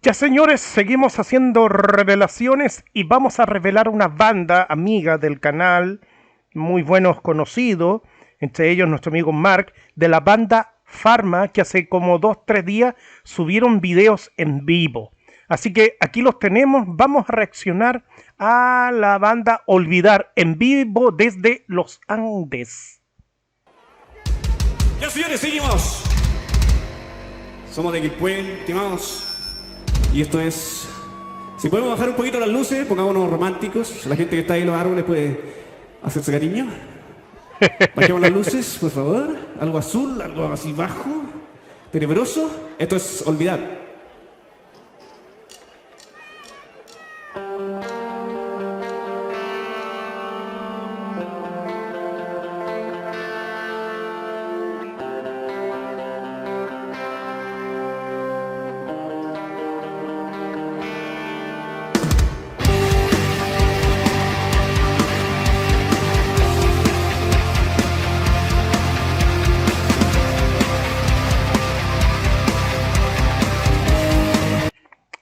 Ya señores, seguimos haciendo revelaciones y vamos a revelar una banda amiga del canal, muy buenos conocidos, entre ellos nuestro amigo Mark, de la banda Pharma, que hace como dos, tres días subieron videos en vivo. Así que aquí los tenemos, vamos a reaccionar a la banda Olvidar en vivo desde los Andes. Ya señores, seguimos. Somos de Quilpué, estimados. Y esto es... Si podemos bajar un poquito las luces, pongámonos románticos. La gente que está ahí en los árboles puede hacerse cariño. Bajemos las luces, por favor. Algo azul, algo así bajo, tenebroso. Esto es olvidar.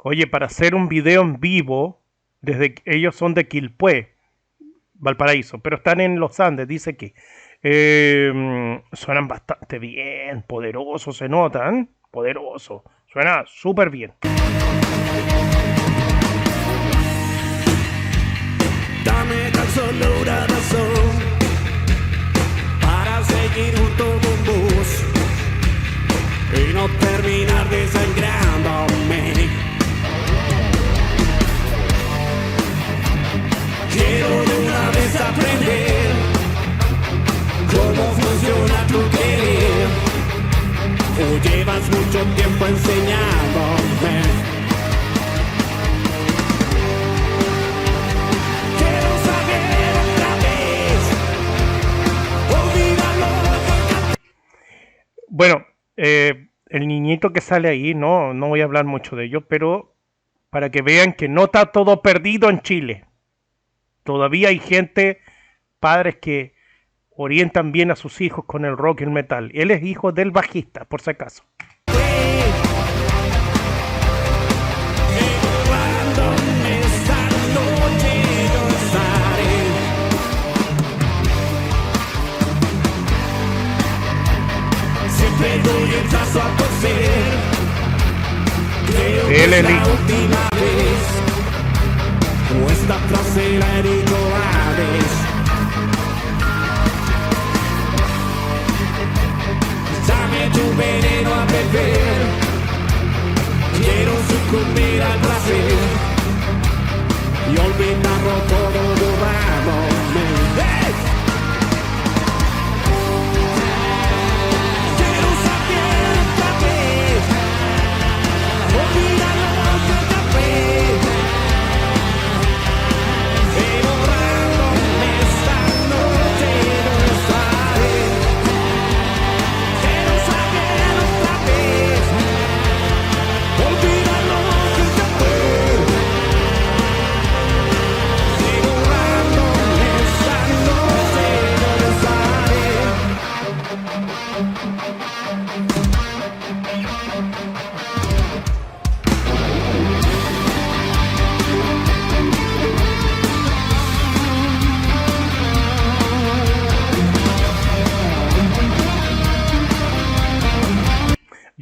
Oye, para hacer un video en vivo, desde ellos son de Quilpué, Valparaíso, pero están en los Andes, dice que eh, suenan bastante bien, poderosos, se notan, poderoso, suena súper bien. Mucho tiempo enseñándome. Bueno, eh, el niñito que sale ahí, no, no voy a hablar mucho de ello, pero para que vean que no está todo perdido en Chile. Todavía hay gente, padres que orientan bien a sus hijos con el rock y el metal. Él es hijo del bajista, por si acaso. Siempre doy el paso a torcer. Creo que Él es la última vez. O esta frase la. Tu veneno a beber. Quiero sucumbir al placer y olvidarlo todo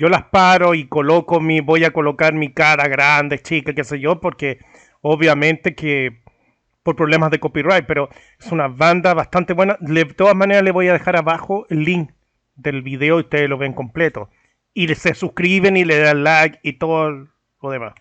Yo las paro y coloco mi, voy a colocar mi cara grande, chica, qué sé yo, porque obviamente que por problemas de copyright, pero es una banda bastante buena. De todas maneras le voy a dejar abajo el link del video y ustedes lo ven completo. Y se suscriben y le dan like y todo lo demás.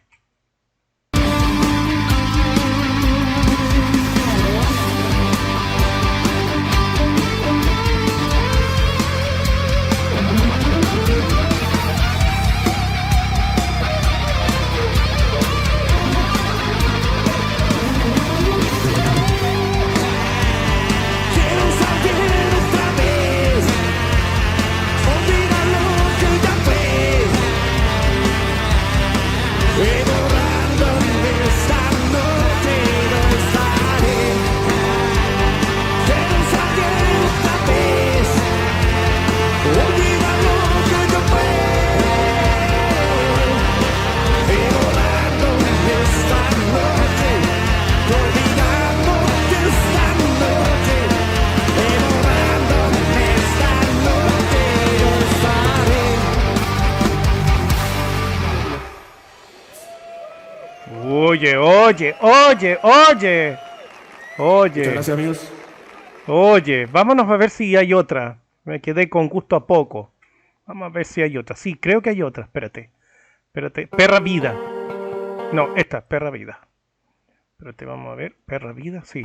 Oye, oye, oye, oye. Oye. Muchas gracias, amigos. Oye, vámonos a ver si hay otra. Me quedé con gusto a poco. Vamos a ver si hay otra. Sí, creo que hay otra. Espérate. Espérate. Perra vida. No, esta, perra vida. Espérate, vamos a ver. Perra vida, sí.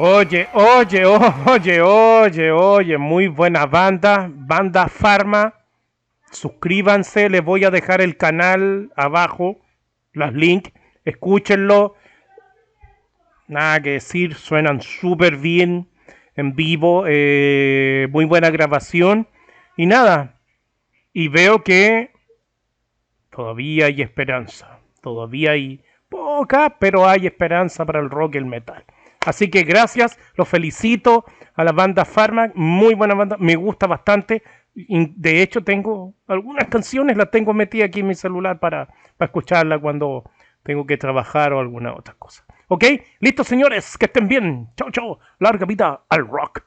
Oye, oye, oye, oye, oye, muy buena banda, banda Farma. Suscríbanse, les voy a dejar el canal abajo, los links, escúchenlo. Nada que decir, suenan súper bien en vivo, eh, muy buena grabación. Y nada, y veo que todavía hay esperanza, todavía hay poca, pero hay esperanza para el rock y el metal. Así que gracias, los felicito a la banda Pharma, muy buena banda, me gusta bastante. De hecho, tengo algunas canciones, las tengo metidas aquí en mi celular para, para escucharla cuando tengo que trabajar o alguna otra cosa. ¿Ok? Listo, señores, que estén bien. Chao, chao. Larga vida al rock.